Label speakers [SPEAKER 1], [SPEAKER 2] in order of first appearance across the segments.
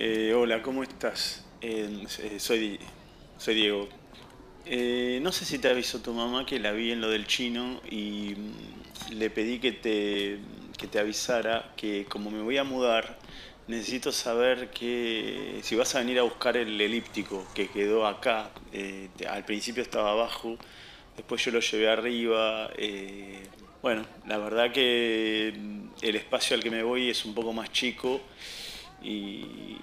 [SPEAKER 1] Eh, hola, ¿cómo estás? Eh, soy, soy Diego. Eh, no sé si te avisó tu mamá que la vi en lo del chino y mm, le pedí que te, que te avisara que como me voy a mudar, necesito saber que si vas a venir a buscar el elíptico que quedó acá. Al principio estaba abajo, después yo lo llevé arriba. bueno, la verdad que mm, el espacio al que me voy es un poco más chico y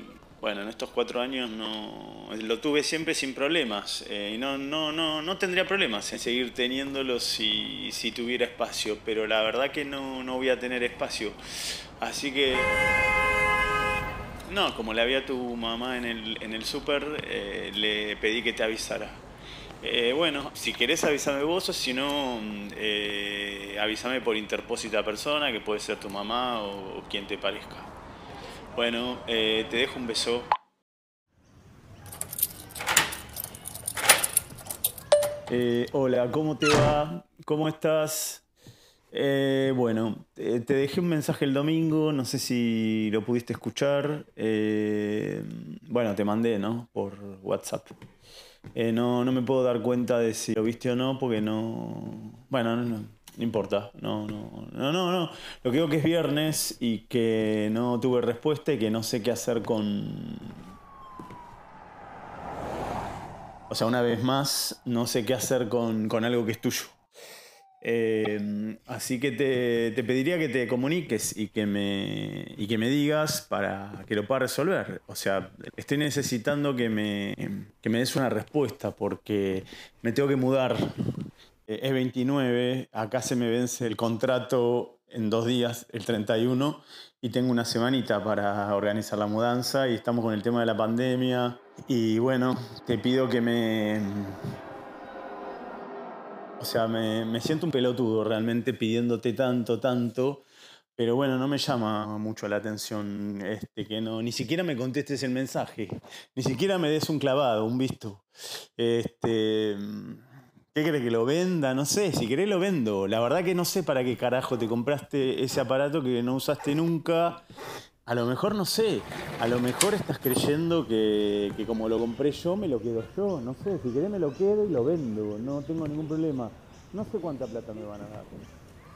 [SPEAKER 1] bueno, en estos cuatro años no lo tuve siempre sin problemas eh, y no, no, no, no tendría problemas en seguir teniéndolo si, si tuviera espacio, pero la verdad que no, no voy a tener espacio. Así que no, como le había a tu mamá en el, en el súper, eh, le pedí que te avisara. Eh, bueno, si querés avísame vos o si no, eh, avísame por interpósita persona, que puede ser tu mamá o quien te parezca. Bueno, eh, te dejo un beso. Eh, hola, ¿cómo te va? ¿Cómo estás? Eh, bueno, eh, te dejé un mensaje el domingo, no sé si lo pudiste escuchar. Eh, bueno, te mandé, ¿no? Por WhatsApp. Eh, no, no me puedo dar cuenta de si lo viste o no, porque no. Bueno, no, no, no importa. No, no, no, no, no. Lo que digo que es viernes y que no tuve respuesta y que no sé qué hacer con. O sea, una vez más, no sé qué hacer con, con algo que es tuyo. Eh, así que te, te pediría que te comuniques y que, me, y que me digas para que lo pueda resolver. O sea, estoy necesitando que me, que me des una respuesta porque me tengo que mudar. Eh, Es 29, acá se me vence el contrato en dos días, el 31, y tengo una semanita para organizar la mudanza y estamos con el tema de la pandemia. Y bueno, te pido que me, o sea, me, me siento un pelotudo realmente pidiéndote tanto, tanto. Pero bueno, no me llama mucho la atención este, que no, ni siquiera me contestes el mensaje, ni siquiera me des un clavado, un visto. Este, ¿Qué crees que lo venda? No sé, si querés lo vendo. La verdad que no sé para qué carajo te compraste ese aparato que no usaste nunca. A lo mejor no sé, a lo mejor estás creyendo que, que como lo compré yo, me lo quedo yo. No sé, si querés me lo quedo y lo vendo, no tengo ningún problema. No sé cuánta plata me van a dar.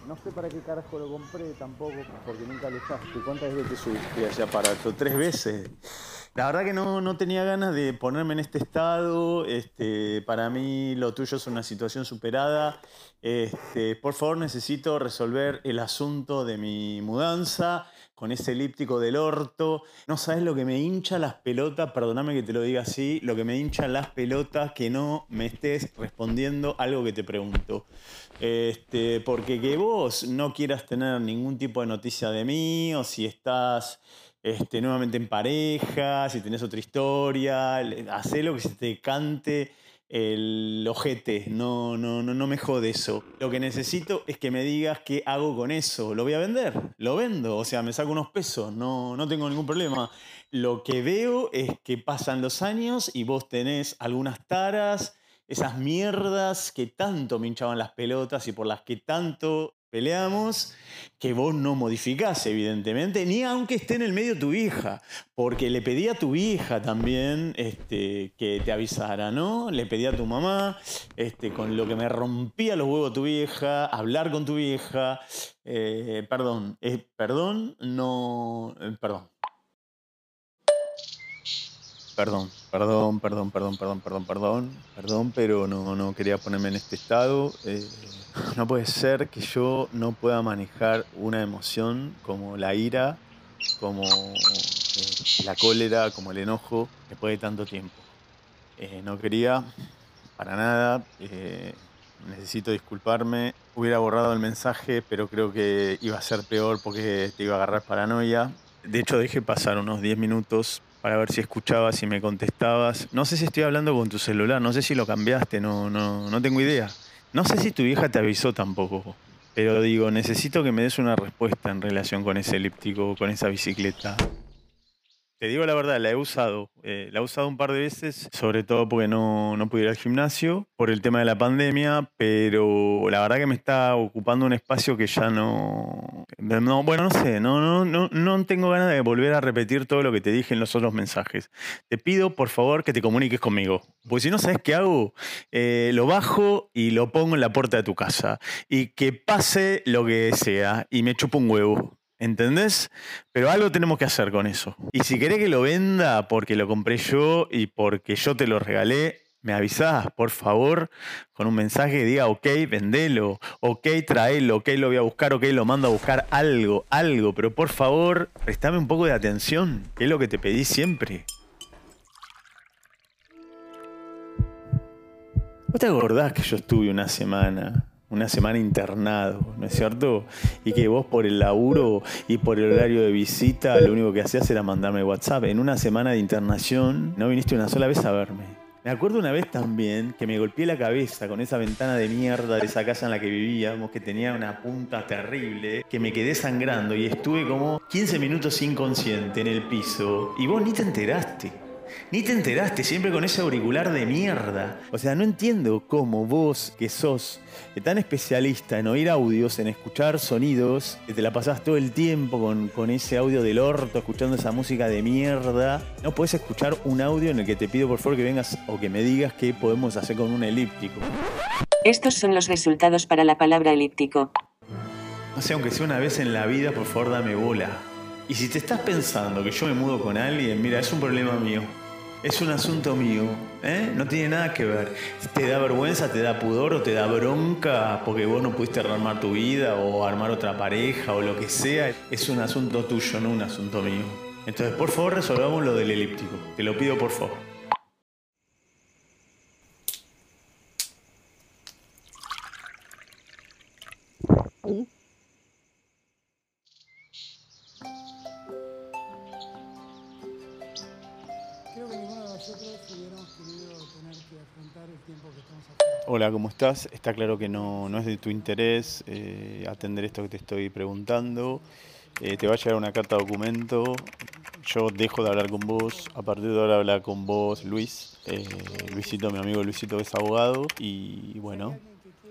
[SPEAKER 1] No sé para qué carajo lo compré tampoco, porque nunca lo usaste. ¿Cuántas veces te subiste ese aparato? ¿Tres veces? La verdad que no, no tenía ganas de ponerme en este estado. Este, para mí lo tuyo es una situación superada. Este, por favor, necesito resolver el asunto de mi mudanza con ese elíptico del orto. No sabes lo que me hincha las pelotas, perdóname que te lo diga así, lo que me hincha las pelotas que no me estés respondiendo algo que te pregunto. Este, porque que vos no quieras tener ningún tipo de noticia de mí, o si estás este, nuevamente en pareja, si tenés otra historia, hacé lo que se te cante el ojete, no, no, no, no me jode eso. Lo que necesito es que me digas qué hago con eso. Lo voy a vender, lo vendo, o sea, me saco unos pesos, no, no tengo ningún problema. Lo que veo es que pasan los años y vos tenés algunas taras, esas mierdas que tanto me hinchaban las pelotas y por las que tanto peleamos, que vos no modificás, evidentemente, ni aunque esté en el medio tu hija, porque le pedí a tu hija también este, que te avisara, ¿no? Le pedí a tu mamá, este, con lo que me rompía los huevos tu vieja, hablar con tu vieja, eh, perdón, eh, perdón, no, eh, perdón. Perdón, perdón, perdón, perdón, perdón, perdón, perdón, perdón, pero no, no quería ponerme en este estado. No puede ser que yo no pueda manejar una emoción como la ira, como eh, la cólera, como el enojo, después de tanto tiempo. Eh, no quería para nada, eh, necesito disculparme. Hubiera borrado el mensaje, pero creo que iba a ser peor porque te iba a agarrar paranoia. De hecho, dejé pasar unos 10 minutos para ver si escuchabas, si me contestabas. No sé si estoy hablando con tu celular, no sé si lo cambiaste, no, no, no tengo idea. No sé si tu vieja te avisó tampoco. Pero digo, necesito que me des una respuesta en relación con ese elíptico, con esa bicicleta. Te digo la verdad, la he usado. Eh, la he usado un par de veces, sobre todo porque no, no pude ir al gimnasio por el tema de la pandemia, pero la verdad que me está ocupando un espacio que ya no. no bueno, no sé, no, no, no, no tengo ganas de volver a repetir todo lo que te dije en los otros mensajes. Te pido, por favor, que te comuniques conmigo. Porque si no sabes qué hago, eh, lo bajo y lo pongo en la puerta de tu casa. Y que pase lo que sea. Y me chupo un huevo. ¿Entendés? Pero algo tenemos que hacer con eso. Y si querés que lo venda porque lo compré yo y porque yo te lo regalé, me avisás, por favor, con un mensaje que diga, ok, vendelo, ok, traelo, ok, lo voy a buscar, ok, lo mando a buscar algo, algo, pero por favor, prestame un poco de atención, que es lo que te pedí siempre. ¿Vos te acordás que yo estuve una semana una semana internado, ¿no es cierto? Y que vos por el laburo y por el horario de visita lo único que hacías era mandarme WhatsApp. En una semana de internación no viniste una sola vez a verme. Me acuerdo una vez también que me golpeé la cabeza con esa ventana de mierda de esa casa en la que vivíamos, que tenía una punta terrible, que me quedé sangrando y estuve como 15 minutos inconsciente en el piso y vos ni te enteraste. Ni te enteraste, siempre con ese auricular de mierda. O sea, no entiendo cómo vos, que sos tan especialista en oír audios, en escuchar sonidos, que te la pasás todo el tiempo con, con ese audio del orto, escuchando esa música de mierda, no puedes escuchar un audio en el que te pido por favor que vengas o que me digas qué podemos hacer con un elíptico.
[SPEAKER 2] Estos son los resultados para la palabra elíptico.
[SPEAKER 1] No sé, aunque sea una vez en la vida, por favor dame bola. Y si te estás pensando que yo me mudo con alguien, mira, es un problema mío. Es un asunto mío, ¿eh? no tiene nada que ver. ¿Te da vergüenza, te da pudor o te da bronca porque vos no pudiste armar tu vida o armar otra pareja o lo que sea? Es un asunto tuyo, no un asunto mío. Entonces, por favor, resolvamos lo del elíptico. Te lo pido, por favor. Hola, ¿cómo estás? Está claro que no, es de tu interés eh, atender esto que te estoy preguntando. Eh, te va a llegar una carta documento. Yo dejo de hablar con vos. A partir de ahora hablar con vos, Luis. Eh, Luisito, mi amigo Luisito es abogado. Y bueno,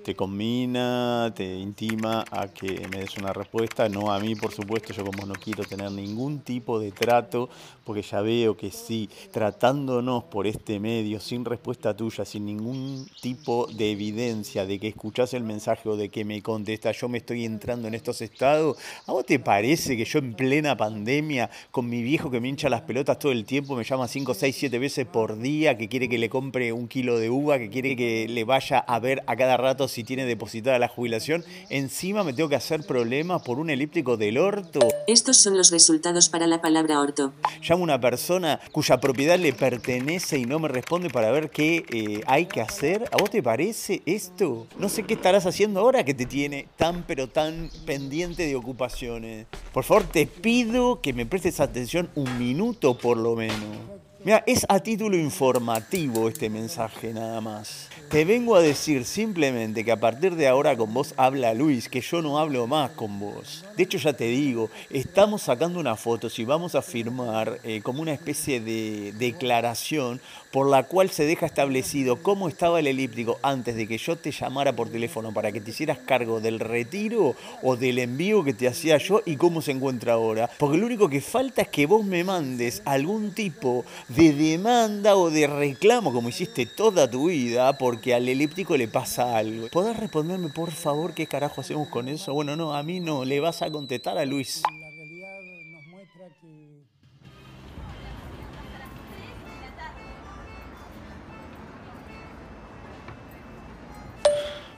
[SPEAKER 1] te combina, te intima a que me des una respuesta, no a mí por supuesto, yo como no quiero tener ningún tipo de trato, porque ya veo que sí, tratándonos por este medio, sin respuesta tuya, sin ningún tipo de evidencia de que escuchás el mensaje o de que me contestas, yo me estoy entrando en estos estados, ¿a vos te parece que yo en plena pandemia, con mi viejo que me hincha las pelotas todo el tiempo, me llama 5, 6, 7 veces por día, que quiere que le compre un kilo de uva, que quiere que le vaya a ver a cada rato si tiene depositada la jubilación, encima me tengo que hacer problemas por un elíptico del orto.
[SPEAKER 2] Estos son los resultados para la palabra orto.
[SPEAKER 1] Llamo a una persona cuya propiedad le pertenece y no me responde para ver qué eh, hay que hacer. ¿A vos te parece esto? No sé qué estarás haciendo ahora que te tiene tan pero tan pendiente de ocupaciones. Por favor, te pido que me prestes atención un minuto por lo menos. Mira, es a título informativo este mensaje nada más. Te vengo a decir simplemente que a partir de ahora con vos habla Luis, que yo no hablo más con vos. De hecho ya te digo, estamos sacando una foto, si vamos a firmar eh, como una especie de declaración por la cual se deja establecido cómo estaba el elíptico antes de que yo te llamara por teléfono para que te hicieras cargo del retiro o del envío que te hacía yo y cómo se encuentra ahora. Porque lo único que falta es que vos me mandes algún tipo de demanda o de reclamo como hiciste toda tu vida porque al elíptico le pasa algo. ¿Podés responderme por favor qué carajo hacemos con eso? Bueno, no, a mí no, le vas a contestar a Luis. La realidad nos muestra que...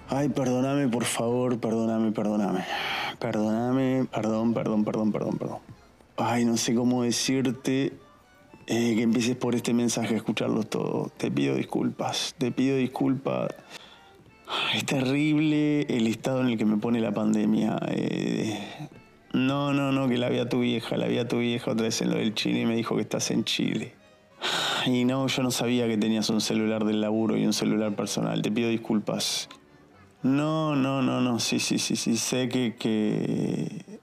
[SPEAKER 1] Ay, perdóname, por favor, perdóname, perdóname. Perdóname, perdón, perdón, perdón, perdón, perdón. Ay, no sé cómo decirte eh, que empieces por este mensaje a escucharlo todo. Te pido disculpas, te pido disculpas. Es terrible el estado en el que me pone la pandemia. Eh, no, no, no, que la vi a tu vieja, la vi a tu vieja otra vez en lo del Chile y me dijo que estás en Chile. Y no, yo no sabía que tenías un celular del laburo y un celular personal. Te pido disculpas. No, no, no, no, sí, sí, sí, sí. Sé que, que,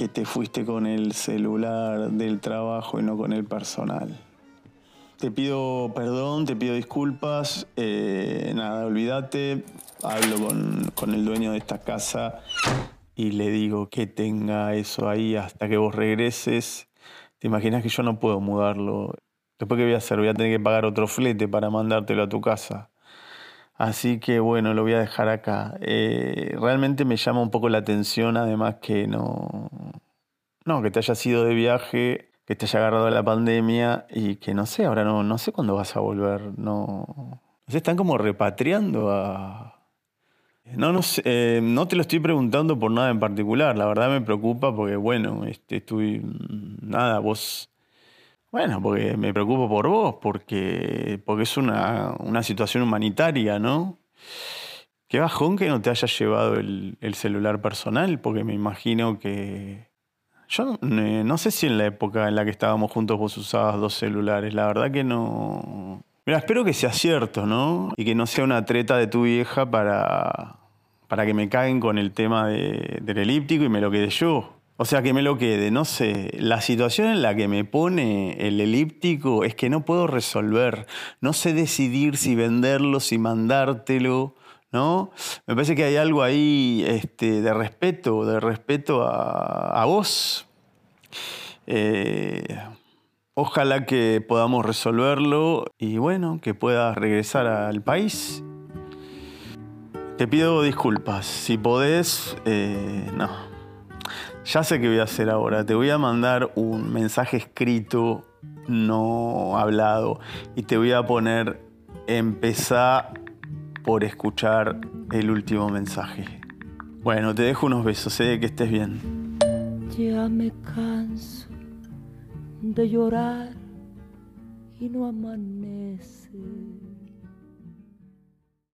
[SPEAKER 1] que te fuiste con el celular del trabajo y no con el personal. Te pido perdón, te pido disculpas, eh, nada, olvídate, hablo con, con el dueño de esta casa y le digo que tenga eso ahí hasta que vos regreses. Te imaginas que yo no puedo mudarlo. Después, ¿qué voy a hacer? Voy a tener que pagar otro flete para mandártelo a tu casa. Así que bueno, lo voy a dejar acá. Eh, realmente me llama un poco la atención, además que no, no, que te hayas ido de viaje, que te haya agarrado la pandemia y que no sé, ahora no, no sé cuándo vas a volver. No, se están como repatriando a. No, no, sé, eh, no te lo estoy preguntando por nada en particular. La verdad me preocupa porque, bueno, este, estoy. Nada, vos bueno, porque me preocupo por vos, porque, porque es una, situación humanitaria, ¿no? Qué bajón que no te hayas llevado el, celular personal, porque me imagino que... Yo no sé si en la época en la que estábamos juntos vos usabas dos celulares, la verdad que no... Mira, espero que sea cierto, ¿no? Y que no sea una treta de tu vieja para, para que me caguen con el tema del elíptico y me lo quede yo. O sea, que me lo quede, no sé. La situación en la que me pone el elíptico es que no puedo resolver. No sé decidir si venderlo, si mandártelo, ¿no? Me parece que hay algo ahí este, de respeto, de respeto a, vos. Eh, ojalá que podamos resolverlo y bueno, que puedas regresar al país. Te pido disculpas. Si podés, eh, no ya sé qué voy a hacer ahora. Te voy a mandar un mensaje escrito, no hablado, y te voy a poner empezá por escuchar el último mensaje. Bueno, te dejo unos besos, sé ¿eh? que estés bien.
[SPEAKER 3] Ya me canso de llorar y no amanece